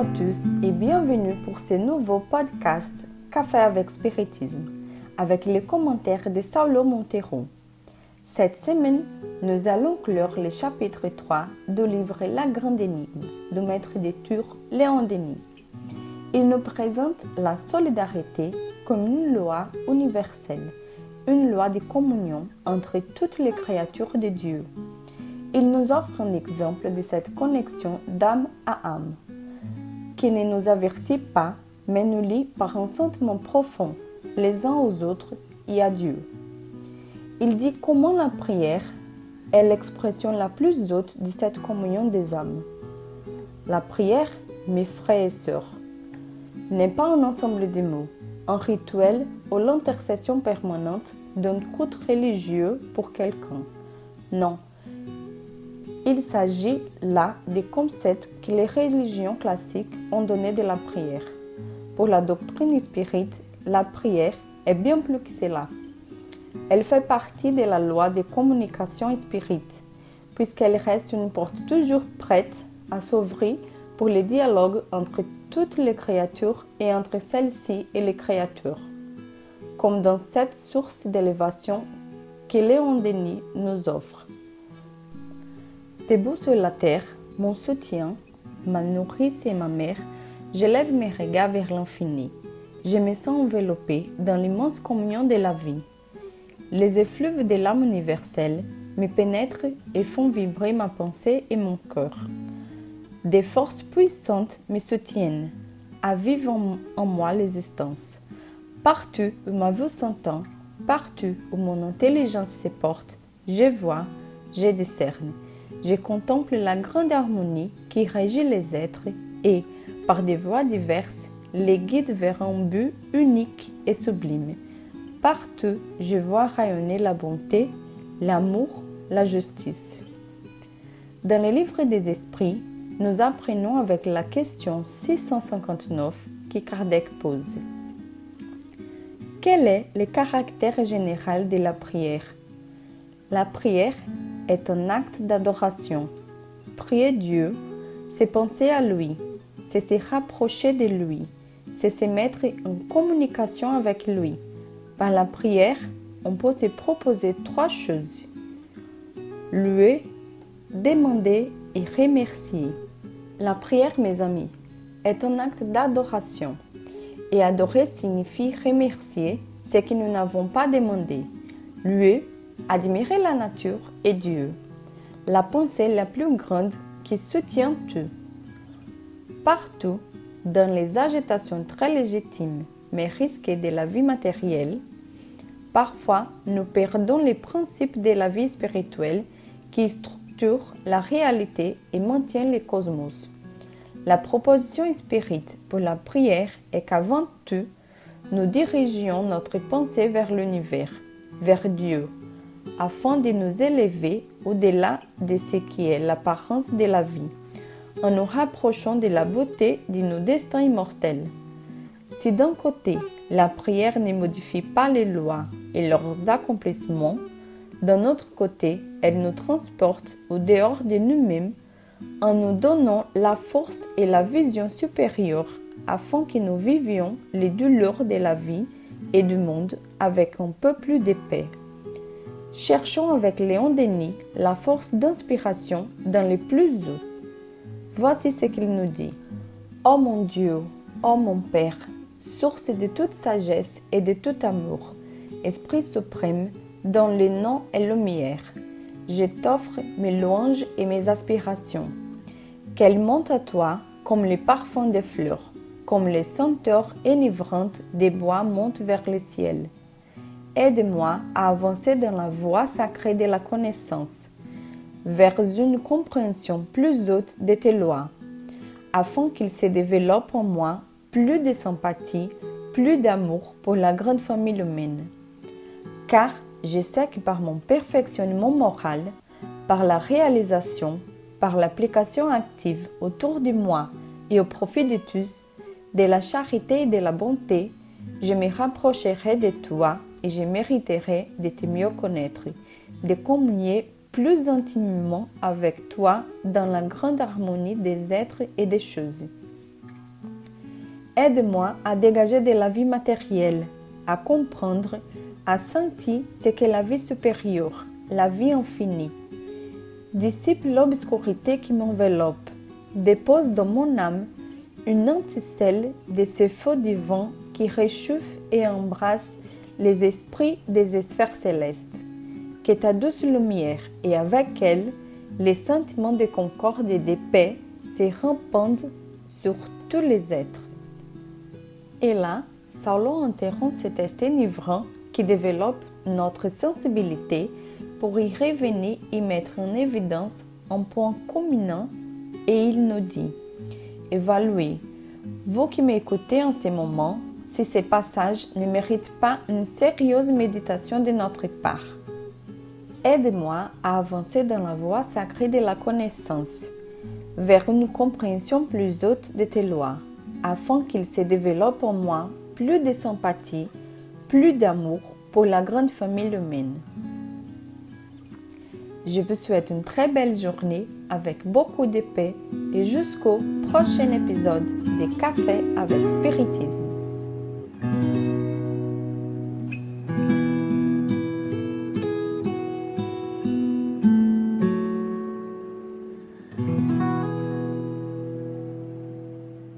à tous et bienvenue pour ce nouveau podcast Café avec Spiritisme avec les commentaires de Saulo Montero. Cette semaine, nous allons clore le chapitre 3 du livre La Grande Énigme du maître des Tours Léon Denis. Il nous présente la solidarité comme une loi universelle, une loi de communion entre toutes les créatures de Dieu. Il nous offre un exemple de cette connexion d'âme à âme, qui ne nous avertit pas, mais nous lie par un sentiment profond les uns aux autres et à Dieu. Il dit comment la prière est l'expression la plus haute de cette communion des âmes. La prière, mes frères et sœurs, n'est pas un ensemble de mots, un rituel ou l'intercession permanente d'un culte religieux pour quelqu'un. Non. Il s'agit là des concepts que les religions classiques ont donnés de la prière. Pour la doctrine spirite, la prière est bien plus que cela. Elle fait partie de la loi de communication spirite, puisqu'elle reste une porte toujours prête à s'ouvrir pour les dialogues entre toutes les créatures et entre celles-ci et les créatures, comme dans cette source d'élévation que Léon Denis nous offre. Debout sur la terre, mon soutien, ma nourrice et ma mère, je lève mes regards vers l'infini je me sens enveloppé dans l'immense communion de la vie. Les effluves de l'âme universelle me pénètrent et font vibrer ma pensée et mon cœur. Des forces puissantes me soutiennent, avivant en moi l'existence. Partout où ma vue s'entend, partout où mon intelligence se porte, je vois, je discerne, je contemple la grande harmonie qui régit les êtres et, par des voies diverses, les guide vers un but unique et sublime. Partout, je vois rayonner la bonté, l'amour, la justice. Dans le livre des esprits, nous apprenons avec la question 659 que Kardec pose. Quel est le caractère général de la prière? La prière est un acte d'adoration. Prier Dieu, c'est penser à lui, c'est se rapprocher de lui, c'est se mettre en communication avec lui. Par la prière, on peut se proposer trois choses. Louer, demander et remercier. La prière, mes amis, est un acte d'adoration. Et adorer signifie remercier ce que nous n'avons pas demandé. Louer, admirer la nature et Dieu. La pensée la plus grande qui soutient tout. Partout, dans les agitations très légitimes mais risquées de la vie matérielle, parfois nous perdons les principes de la vie spirituelle qui structurent la réalité et maintiennent le cosmos. La proposition spirite pour la prière est qu'avant tout, nous dirigions notre pensée vers l'univers, vers Dieu, afin de nous élever au-delà de ce qui est l'apparence de la vie en nous rapprochant de la beauté de nos destins immortels. Si d'un côté, la prière ne modifie pas les lois et leurs accomplissements, d'un autre côté, elle nous transporte au dehors de nous-mêmes en nous donnant la force et la vision supérieure afin que nous vivions les douleurs de la vie et du monde avec un peu plus de paix. Cherchons avec Léon Denis la force d'inspiration dans les plus hauts Voici ce qu'il nous dit. Ô oh mon Dieu, ô oh mon Père, source de toute sagesse et de tout amour, Esprit suprême, dont le nom est lumière, je t'offre mes louanges et mes aspirations. Qu'elles montent à toi comme les parfums des fleurs, comme les senteurs enivrantes des bois montent vers le ciel. Aide-moi à avancer dans la voie sacrée de la connaissance vers une compréhension plus haute de tes lois, afin qu'il se développe en moi plus de sympathie, plus d'amour pour la grande famille humaine. Car je sais que par mon perfectionnement moral, par la réalisation, par l'application active autour de moi et au profit de tous, de la charité et de la bonté, je me rapprocherai de toi et je mériterai de te mieux connaître, de communier plus intimement avec toi dans la grande harmonie des êtres et des choses. Aide-moi à dégager de la vie matérielle, à comprendre, à sentir ce qu'est la vie supérieure, la vie infinie. Dissipe l'obscurité qui m'enveloppe, dépose dans mon âme une anticelle de ce feu divin qui réchauffe et embrasse les esprits des sphères célestes. Que ta douce lumière et avec elle les sentiments de concorde et de paix se répandent sur tous les êtres. Et là, Saulo interrompt cet test enivrant qui développe notre sensibilité pour y revenir et mettre en évidence un point commun et il nous dit Évaluez, vous qui m'écoutez en ce moment, si ces passages ne méritent pas une sérieuse méditation de notre part. Aide-moi à avancer dans la voie sacrée de la connaissance, vers une compréhension plus haute de tes lois, afin qu'il se développe en moi plus de sympathie, plus d'amour pour la grande famille humaine. Je vous souhaite une très belle journée avec beaucoup de paix et jusqu'au prochain épisode des Cafés avec Spiritisme.